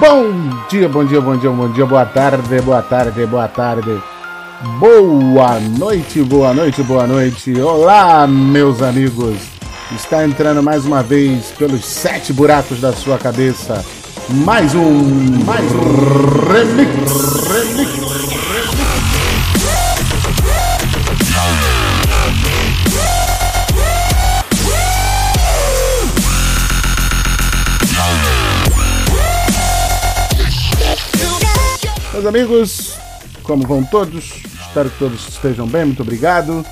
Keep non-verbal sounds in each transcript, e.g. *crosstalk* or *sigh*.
Bom dia, bom dia, bom dia, bom dia, boa tarde, boa tarde, boa tarde. Boa noite, boa noite, boa noite. Olá, meus amigos. Está entrando mais uma vez pelos sete buracos da sua cabeça. Mais um, mais um remix, remix. Meus amigos, como vão todos? Espero que todos estejam bem, muito obrigado.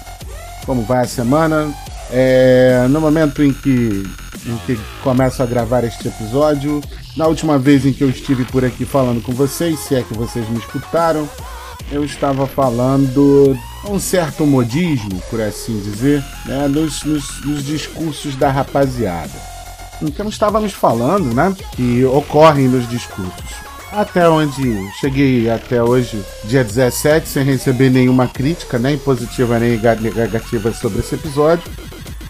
Como vai a semana? É, no momento em que, em que começo a gravar este episódio, na última vez em que eu estive por aqui falando com vocês, se é que vocês me escutaram, eu estava falando um certo modismo, por assim dizer, né, nos, nos, nos discursos da rapaziada. Então estávamos falando, né, que ocorrem nos discursos até onde cheguei até hoje, dia 17, sem receber nenhuma crítica, nem positiva nem negativa sobre esse episódio.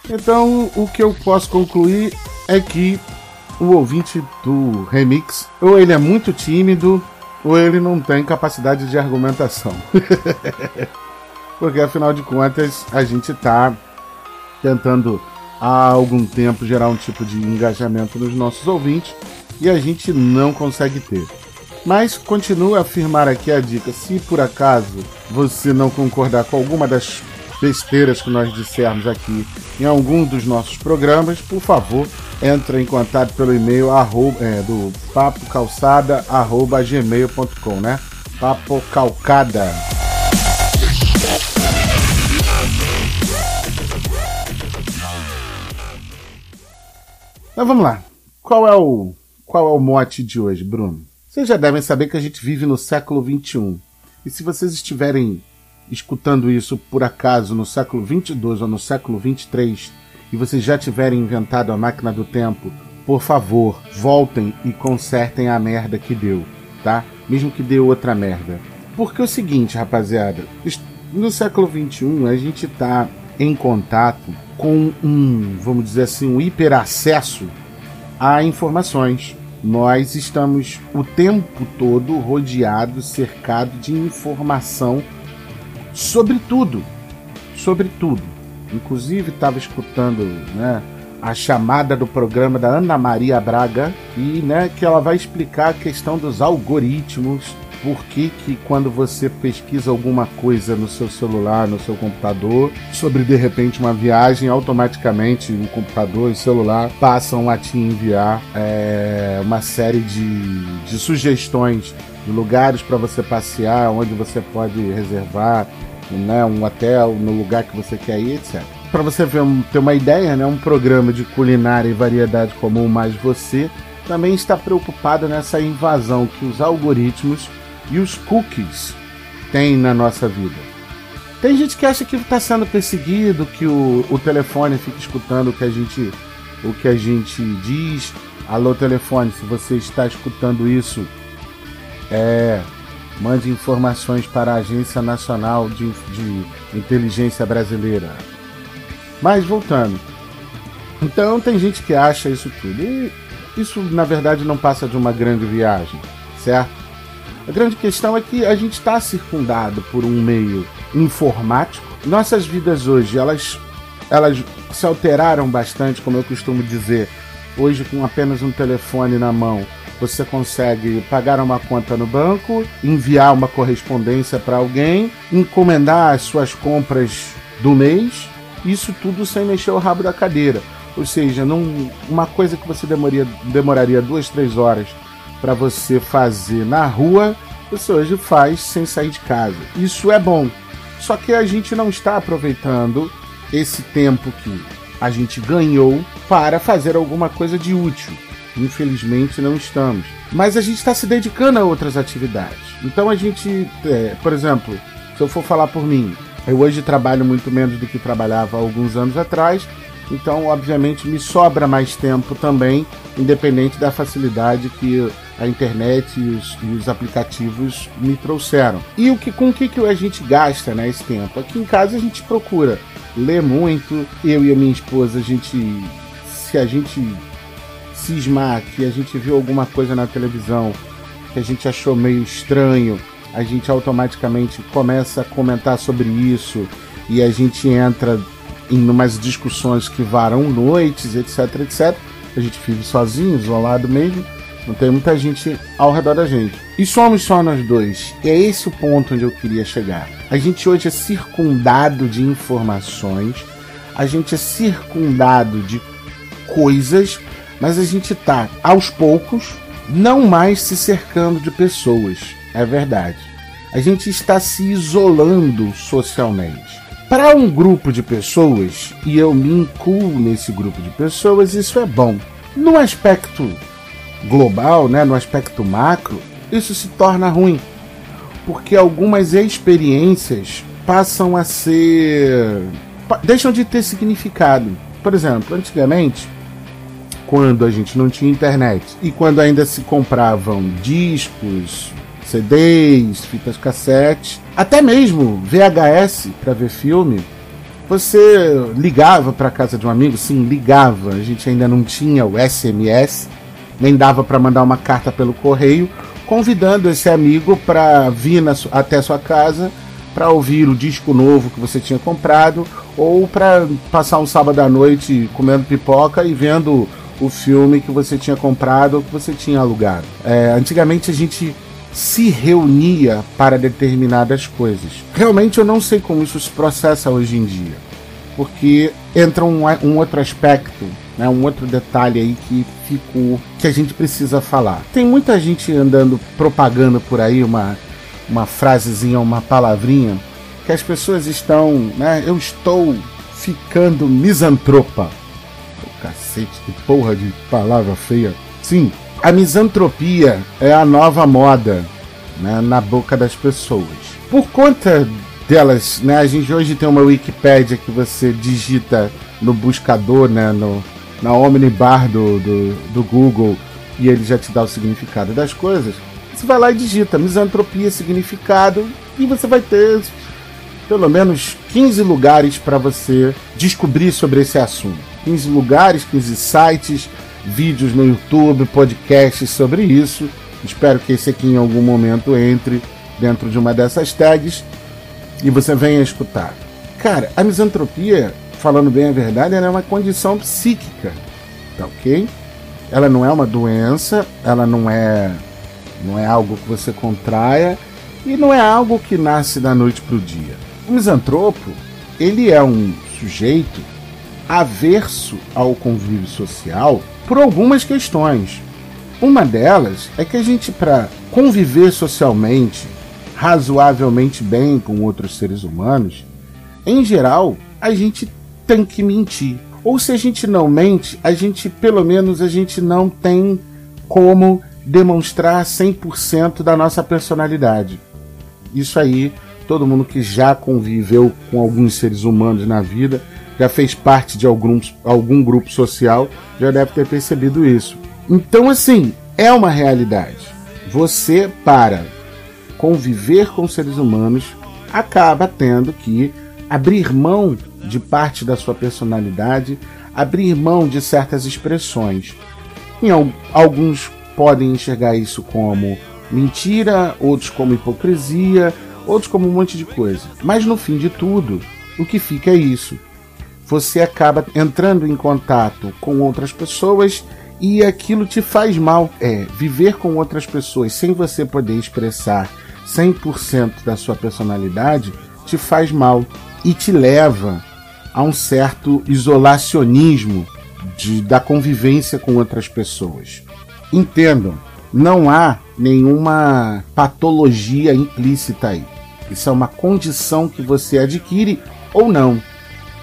Então, o que eu posso concluir é que o ouvinte do remix, ou ele é muito tímido, ou ele não tem capacidade de argumentação. *laughs* Porque afinal de contas, a gente está tentando há algum tempo gerar um tipo de engajamento nos nossos ouvintes e a gente não consegue ter. Mas continuo a afirmar aqui a dica: se por acaso você não concordar com alguma das besteiras que nós dissermos aqui em algum dos nossos programas, por favor, entre em contato pelo e-mail arroba, é, do papocalçada@gmail.com, né? Papo. Então vamos lá. Qual é o qual é o mote de hoje, Bruno? Vocês já devem saber que a gente vive no século XXI. E se vocês estiverem escutando isso por acaso no século 22 ou no século 23 e vocês já tiverem inventado a máquina do tempo, por favor, voltem e consertem a merda que deu, tá? Mesmo que dê outra merda. Porque é o seguinte, rapaziada, no século 21 a gente tá em contato com um, vamos dizer assim, um hiperacesso a informações nós estamos o tempo todo rodeados, cercados de informação sobre tudo. Sobre tudo. Inclusive, estava escutando né, a chamada do programa da Ana Maria Braga, e né, que ela vai explicar a questão dos algoritmos por que, que quando você pesquisa alguma coisa no seu celular, no seu computador, sobre de repente uma viagem, automaticamente o computador e o celular passam a te enviar é, uma série de, de sugestões de lugares para você passear, onde você pode reservar né, um hotel no lugar que você quer ir, etc. Para você ter uma ideia, né, um programa de culinária e variedade como o Mais Você também está preocupado nessa invasão que os algoritmos e os cookies têm na nossa vida. Tem gente que acha que está sendo perseguido, que o, o telefone fica escutando o que a gente o que a gente diz. Alô telefone, se você está escutando isso, é, mande informações para a Agência Nacional de, de Inteligência Brasileira. Mas voltando. Então tem gente que acha isso tudo. E isso na verdade não passa de uma grande viagem, certo? A grande questão é que a gente está circundado por um meio informático. Nossas vidas hoje, elas, elas se alteraram bastante, como eu costumo dizer. Hoje, com apenas um telefone na mão, você consegue pagar uma conta no banco, enviar uma correspondência para alguém, encomendar as suas compras do mês, isso tudo sem mexer o rabo da cadeira. Ou seja, num, uma coisa que você demoraria, demoraria duas, três horas para você fazer na rua, você hoje faz sem sair de casa. Isso é bom. Só que a gente não está aproveitando esse tempo que a gente ganhou para fazer alguma coisa de útil. Infelizmente não estamos. Mas a gente está se dedicando a outras atividades. Então a gente, é, por exemplo, se eu for falar por mim, eu hoje trabalho muito menos do que trabalhava alguns anos atrás então, obviamente, me sobra mais tempo também, independente da facilidade que a internet e os, e os aplicativos me trouxeram. E o que, com o que, que a gente gasta né, esse tempo? Aqui em casa a gente procura ler muito. Eu e a minha esposa, a gente. Se a gente cismar que a gente viu alguma coisa na televisão que a gente achou meio estranho, a gente automaticamente começa a comentar sobre isso e a gente entra em umas discussões que varam noites, etc, etc. A gente vive sozinho, isolado mesmo, não tem muita gente ao redor da gente. E somos só nós dois. E é esse o ponto onde eu queria chegar. A gente hoje é circundado de informações, a gente é circundado de coisas, mas a gente tá aos poucos não mais se cercando de pessoas. É verdade. A gente está se isolando socialmente. Para um grupo de pessoas, e eu me incluo nesse grupo de pessoas, isso é bom. No aspecto global, né, no aspecto macro, isso se torna ruim. Porque algumas experiências passam a ser. deixam de ter significado. Por exemplo, antigamente, quando a gente não tinha internet e quando ainda se compravam discos, CDs, fitas cassete, até mesmo VHS para ver filme, você ligava para casa de um amigo, sim, ligava. A gente ainda não tinha o SMS, nem dava para mandar uma carta pelo correio, convidando esse amigo para vir na, até sua casa para ouvir o disco novo que você tinha comprado ou para passar um sábado à noite comendo pipoca e vendo o filme que você tinha comprado ou que você tinha alugado. É, antigamente a gente se reunia para determinadas coisas. Realmente eu não sei como isso se processa hoje em dia, porque entra um, um outro aspecto, né, um outro detalhe aí que ficou que a gente precisa falar. Tem muita gente andando propagando por aí uma uma frasezinha, uma palavrinha que as pessoas estão, né, eu estou ficando misantropa. O cacete, que porra de palavra feia. Sim, a misantropia é a nova moda né, na boca das pessoas. Por conta delas, né, a gente hoje tem uma Wikipédia que você digita no buscador, né, no, na Omnibar do, do, do Google, e ele já te dá o significado das coisas. Você vai lá e digita misantropia, significado, e você vai ter pelo menos 15 lugares para você descobrir sobre esse assunto. 15 lugares, 15 sites, vídeos no YouTube, podcasts sobre isso. Espero que esse aqui em algum momento entre dentro de uma dessas tags e você venha escutar. Cara, a misantropia, falando bem a verdade, ela é uma condição psíquica, tá ok? Ela não é uma doença, ela não é, não é algo que você contraia e não é algo que nasce da noite para o dia. O misantropo, ele é um sujeito averso ao convívio social por algumas questões. Uma delas é que a gente, para conviver socialmente, razoavelmente bem com outros seres humanos, em geral, a gente tem que mentir. Ou se a gente não mente, a gente, pelo menos, a gente não tem como demonstrar 100% da nossa personalidade. Isso aí, todo mundo que já conviveu com alguns seres humanos na vida já fez parte de algum, algum grupo social, já deve ter percebido isso. Então, assim, é uma realidade. Você, para conviver com seres humanos, acaba tendo que abrir mão de parte da sua personalidade, abrir mão de certas expressões. Alguns podem enxergar isso como mentira, outros como hipocrisia, outros como um monte de coisa. Mas no fim de tudo, o que fica é isso você acaba entrando em contato com outras pessoas e aquilo te faz mal. É, viver com outras pessoas sem você poder expressar 100% da sua personalidade te faz mal e te leva a um certo isolacionismo de, da convivência com outras pessoas. Entendam, não há nenhuma patologia implícita aí. Isso é uma condição que você adquire ou não.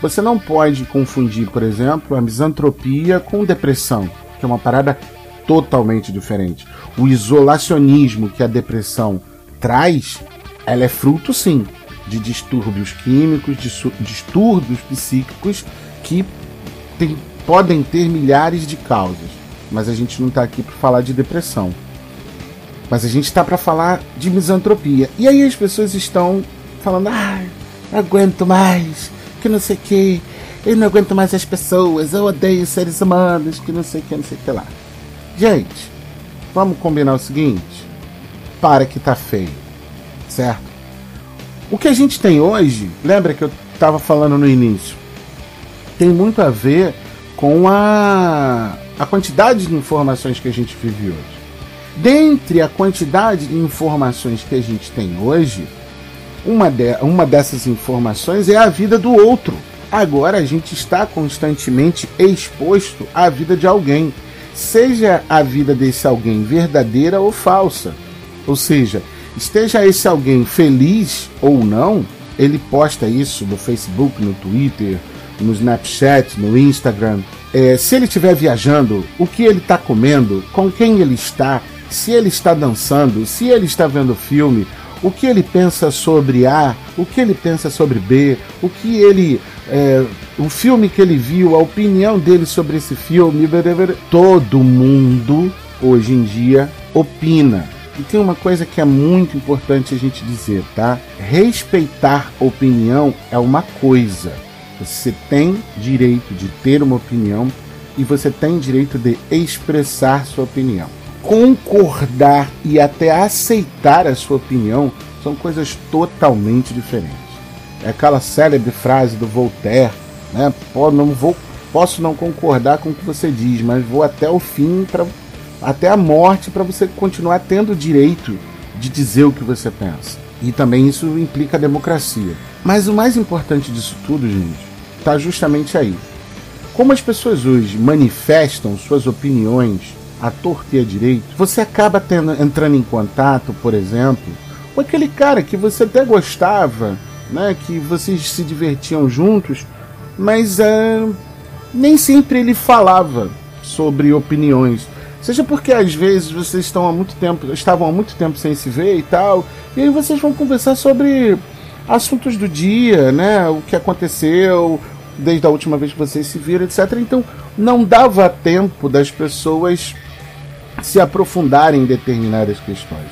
Você não pode confundir, por exemplo, a misantropia com depressão, que é uma parada totalmente diferente. O isolacionismo que a depressão traz, ela é fruto sim de distúrbios químicos, de distúrbios psíquicos que tem, podem ter milhares de causas. Mas a gente não está aqui para falar de depressão. Mas a gente está para falar de misantropia. E aí as pessoas estão falando: ah, não aguento mais, que não sei o que, eu não aguento mais as pessoas, eu odeio seres humanos, que não sei o que, não sei o que lá. Gente, vamos combinar o seguinte: para que tá feio, certo? O que a gente tem hoje, lembra que eu estava falando no início, tem muito a ver com a, a quantidade de informações que a gente vive hoje. Dentre a quantidade de informações que a gente tem hoje, uma, de, uma dessas informações é a vida do outro. Agora a gente está constantemente exposto à vida de alguém, seja a vida desse alguém verdadeira ou falsa. Ou seja, esteja esse alguém feliz ou não, ele posta isso no Facebook, no Twitter, no Snapchat, no Instagram. É, se ele estiver viajando, o que ele está comendo, com quem ele está, se ele está dançando, se ele está vendo filme, o que ele pensa sobre A, o que ele pensa sobre B, o que ele. É, o filme que ele viu, a opinião dele sobre esse filme. Todo mundo, hoje em dia, opina. E tem uma coisa que é muito importante a gente dizer, tá? Respeitar opinião é uma coisa. Você tem direito de ter uma opinião e você tem direito de expressar sua opinião concordar e até aceitar a sua opinião são coisas totalmente diferentes. É aquela célebre frase do Voltaire, né? não vou, posso não concordar com o que você diz, mas vou até o fim, pra, até a morte, para você continuar tendo o direito de dizer o que você pensa. E também isso implica a democracia. Mas o mais importante disso tudo, gente, está justamente aí. Como as pessoas hoje manifestam suas opiniões a torta e a direito, você acaba tendo, entrando em contato, por exemplo, com aquele cara que você até gostava, né, que vocês se divertiam juntos, mas é, nem sempre ele falava sobre opiniões. Seja porque às vezes vocês estão há muito tempo, estavam há muito tempo sem se ver e tal, e aí vocês vão conversar sobre assuntos do dia, né? O que aconteceu desde a última vez que vocês se viram, etc. Então não dava tempo das pessoas se aprofundarem em determinadas questões.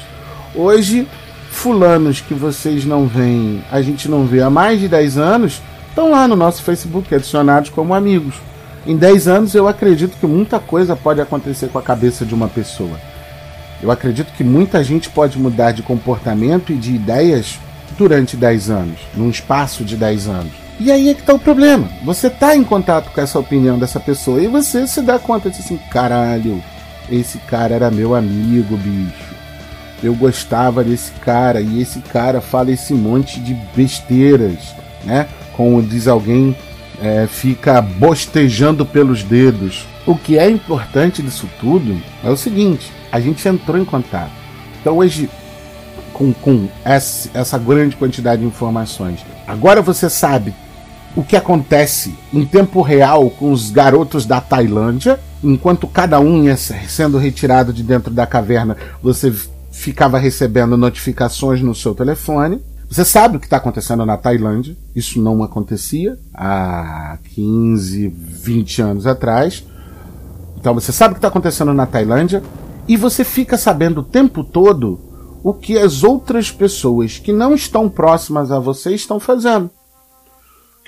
Hoje, fulanos que vocês não veem, a gente não vê há mais de 10 anos, estão lá no nosso Facebook adicionados como amigos. Em 10 anos eu acredito que muita coisa pode acontecer com a cabeça de uma pessoa. Eu acredito que muita gente pode mudar de comportamento e de ideias durante 10 anos, num espaço de 10 anos. E aí é que tá o problema. Você tá em contato com essa opinião dessa pessoa e você se dá conta de assim, caralho, esse cara era meu amigo, bicho. Eu gostava desse cara e esse cara fala esse monte de besteiras, né? Como diz alguém, é, fica bostejando pelos dedos. O que é importante disso tudo é o seguinte: a gente entrou em contato. Então hoje, com, com essa, essa grande quantidade de informações, agora você sabe o que acontece em tempo real com os garotos da Tailândia enquanto cada um ia sendo retirado de dentro da caverna, você ficava recebendo notificações no seu telefone. Você sabe o que está acontecendo na Tailândia. Isso não acontecia há 15, 20 anos atrás. Então você sabe o que está acontecendo na Tailândia e você fica sabendo o tempo todo o que as outras pessoas que não estão próximas a você estão fazendo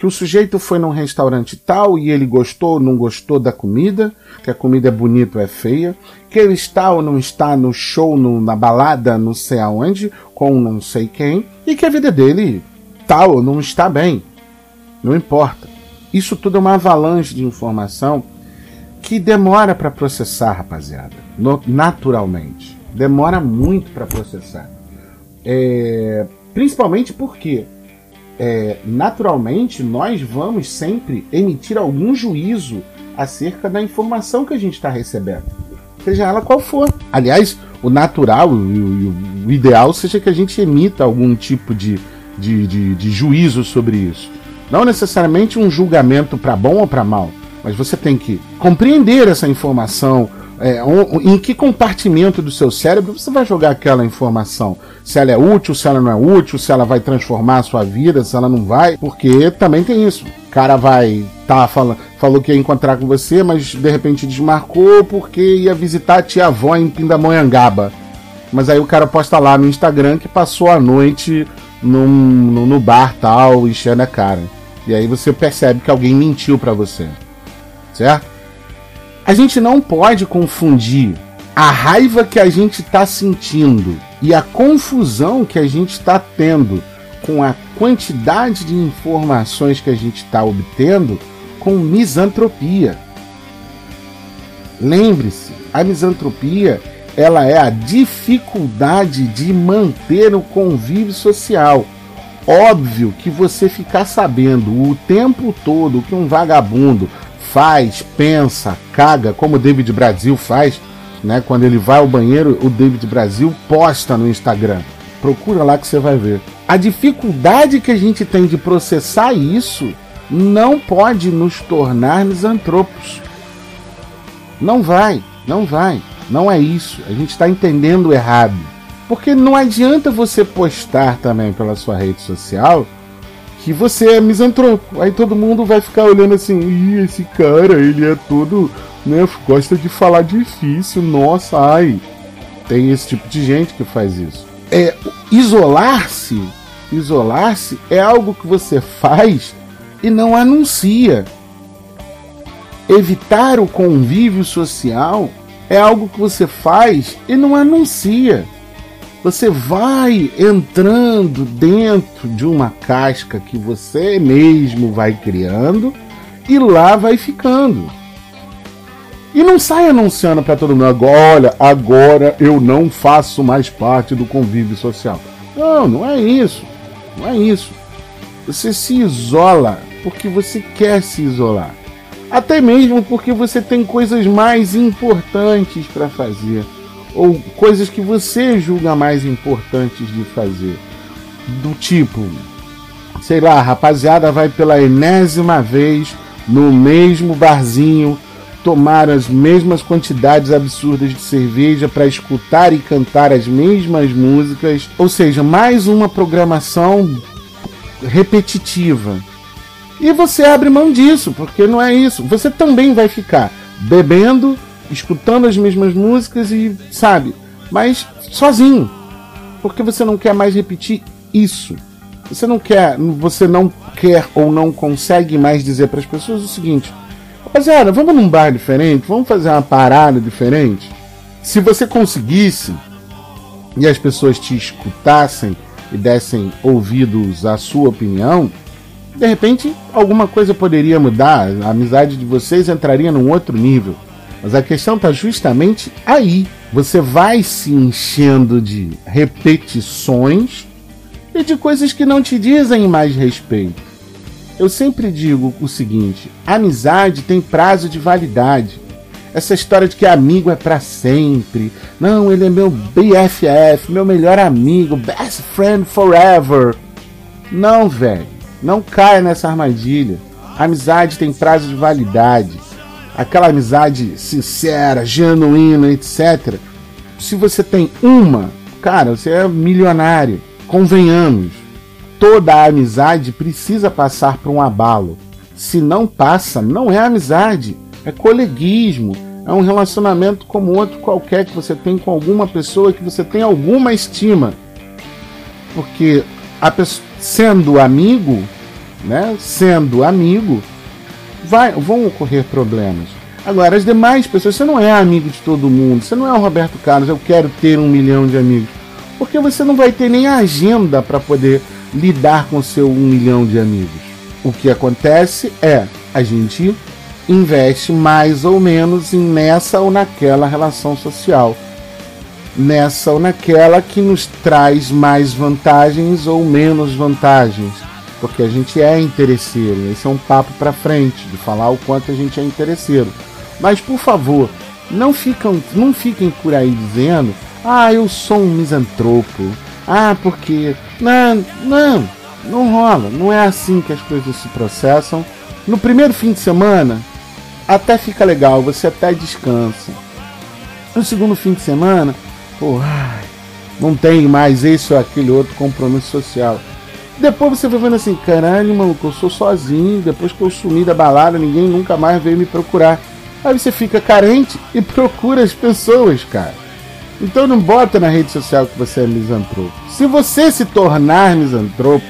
que o sujeito foi num restaurante tal e ele gostou ou não gostou da comida, que a comida é bonita ou é feia, que ele está ou não está no show, no, na balada, não sei aonde, com não sei quem, e que a vida dele tal ou não está bem. Não importa. Isso tudo é uma avalanche de informação que demora para processar, rapaziada. Naturalmente. Demora muito para processar. É, principalmente porque é, naturalmente nós vamos sempre emitir algum juízo acerca da informação que a gente está recebendo, seja ela qual for. Aliás, o natural e o, ideal seja que a gente emita algum tipo de, de, de, de juízo sobre isso. Não necessariamente um julgamento para bom ou para mal, mas você tem que compreender essa informação, é, em que compartimento do seu cérebro você vai jogar aquela informação. Se ela é útil, se ela não é útil, se ela vai transformar a sua vida, se ela não vai. Porque também tem isso. O cara vai. Tá, fala, falou que ia encontrar com você, mas de repente desmarcou porque ia visitar a tia avó em Pindamonhangaba. Mas aí o cara posta lá no Instagram que passou a noite num, no, bar tal, enchendo a cara. E aí você percebe que alguém mentiu para você. Certo? A gente não pode confundir a raiva que a gente está sentindo e a confusão que a gente está tendo com a quantidade de informações que a gente está obtendo com misantropia. Lembre-se, a misantropia ela é a dificuldade de manter o convívio social. Óbvio que você ficar sabendo o tempo todo que um vagabundo faz, pensa, caga, como o David Brasil faz, né? Quando ele vai ao banheiro, o David Brasil posta no Instagram. Procura lá que você vai ver. A dificuldade que a gente tem de processar isso não pode nos tornar misantropos. Não vai, não vai. Não é isso. A gente está entendendo errado. Porque não adianta você postar também pela sua rede social que você é misantropo. Aí todo mundo vai ficar olhando assim, Ih, esse cara, ele é todo, né, gosta de falar difícil, nossa, ai. Tem esse tipo de gente que faz isso. É, isolar-se, isolar-se é algo que você faz e não anuncia. Evitar o convívio social é algo que você faz e não anuncia. Você vai entrando dentro de uma casca que você mesmo vai criando e lá vai ficando. E não sai anunciando para todo mundo: olha, agora eu não faço mais parte do convívio social. Não, não é isso. Não é isso. Você se isola porque você quer se isolar. Até mesmo porque você tem coisas mais importantes para fazer, ou coisas que você julga mais importantes de fazer. Do tipo, sei lá, a rapaziada vai pela enésima vez no mesmo barzinho tomar as mesmas quantidades absurdas de cerveja para escutar e cantar as mesmas músicas, ou seja, mais uma programação repetitiva e você abre mão disso, porque não é isso. Você também vai ficar bebendo, escutando as mesmas músicas e, sabe, mas sozinho. Porque você não quer mais repetir isso. Você não quer, você não quer ou não consegue mais dizer para as pessoas o seguinte: rapaziada, vamos num bar diferente, vamos fazer uma parada diferente. Se você conseguisse e as pessoas te escutassem e dessem ouvidos à sua opinião, de repente alguma coisa poderia mudar, a amizade de vocês entraria num outro nível. Mas a questão está justamente aí. Você vai se enchendo de repetições e de coisas que não te dizem mais respeito. Eu sempre digo o seguinte: amizade tem prazo de validade. Essa história de que amigo é para sempre. Não, ele é meu BFF, meu melhor amigo, best friend forever. Não, velho. Não caia nessa armadilha. Amizade tem prazo de validade. Aquela amizade sincera, genuína, etc. Se você tem uma, cara, você é milionário. Convenhamos. Toda a amizade precisa passar por um abalo. Se não passa, não é amizade, é coleguismo, é um relacionamento como outro qualquer que você tem com alguma pessoa que você tem alguma estima. Porque pessoa, sendo amigo, né, sendo amigo, vai, vão ocorrer problemas. Agora, as demais pessoas, você não é amigo de todo mundo, você não é o Roberto Carlos, eu quero ter um milhão de amigos. Porque você não vai ter nem agenda para poder lidar com seu um milhão de amigos. O que acontece é a gente investe mais ou menos em nessa ou naquela relação social. Nessa ou naquela que nos traz mais vantagens ou menos vantagens porque a gente é interesseiro. Esse é um papo para frente de falar o quanto a gente é interesseiro. Mas por favor, não ficam, não fiquem por aí dizendo: "Ah, eu sou um misantropo". Ah, porque não, não, não rola. Não é assim que as coisas se processam. No primeiro fim de semana, até fica legal, você até descansa. No segundo fim de semana, ai, não tem mais esse ou aquele outro compromisso social. Depois você vai vendo assim, caralho, maluco, eu sou sozinho. Depois que eu sumi da balada, ninguém nunca mais veio me procurar. Aí você fica carente e *laughs* procura as pessoas, cara. Então não bota na rede social que você é misantropo. Se você se tornar misantropo,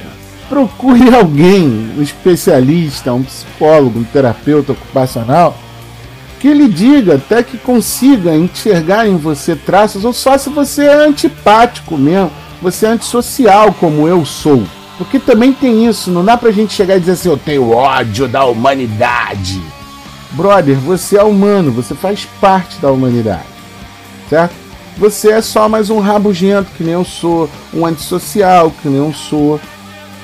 procure alguém, um especialista, um psicólogo, um terapeuta ocupacional, que lhe diga, até que consiga enxergar em você traços, ou só se você é antipático mesmo, você é antissocial, como eu sou. Porque também tem isso, não dá pra gente chegar e dizer assim, eu tenho ódio da humanidade. Brother, você é humano, você faz parte da humanidade, certo? Você é só mais um rabugento, que nem eu sou, um antissocial, que nem eu sou,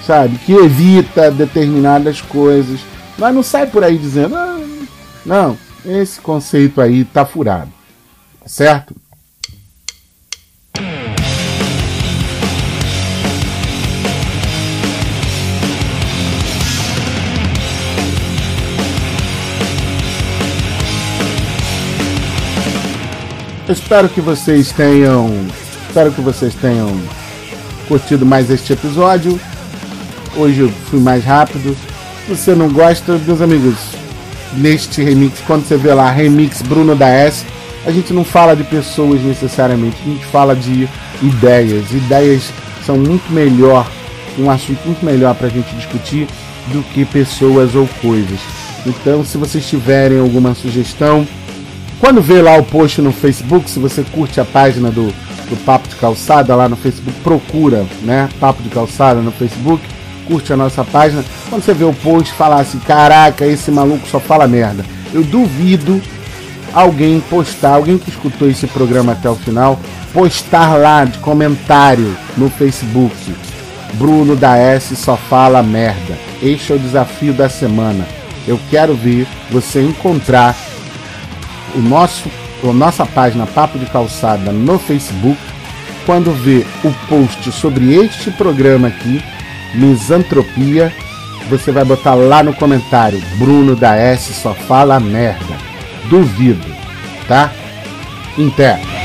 sabe? Que evita determinadas coisas. Mas não sai por aí dizendo, ah, não, esse conceito aí tá furado, certo? Espero que vocês tenham. Espero que vocês tenham curtido mais este episódio. Hoje eu fui mais rápido. Se você não gosta, meus amigos, neste remix, quando você vê lá remix Bruno da S, a gente não fala de pessoas necessariamente, a gente fala de ideias. Ideias são muito melhor, um assunto muito melhor para a gente discutir do que pessoas ou coisas. Então, se vocês tiverem alguma sugestão, quando vê lá o post no Facebook, se você curte a página do, do Papo de Calçada lá no Facebook, procura, né? Papo de Calçada no Facebook, curte a nossa página. Quando você vê o post, falar assim: caraca, esse maluco só fala merda. Eu duvido alguém postar, alguém que escutou esse programa até o final, postar lá de comentário no Facebook. Bruno da S só fala merda. Este é o desafio da semana. Eu quero ver você encontrar o nosso, a nossa página Papo de Calçada no Facebook, quando vê o post sobre este programa aqui, Misantropia, você vai botar lá no comentário: Bruno da S só fala merda. Duvido, tá? Inter.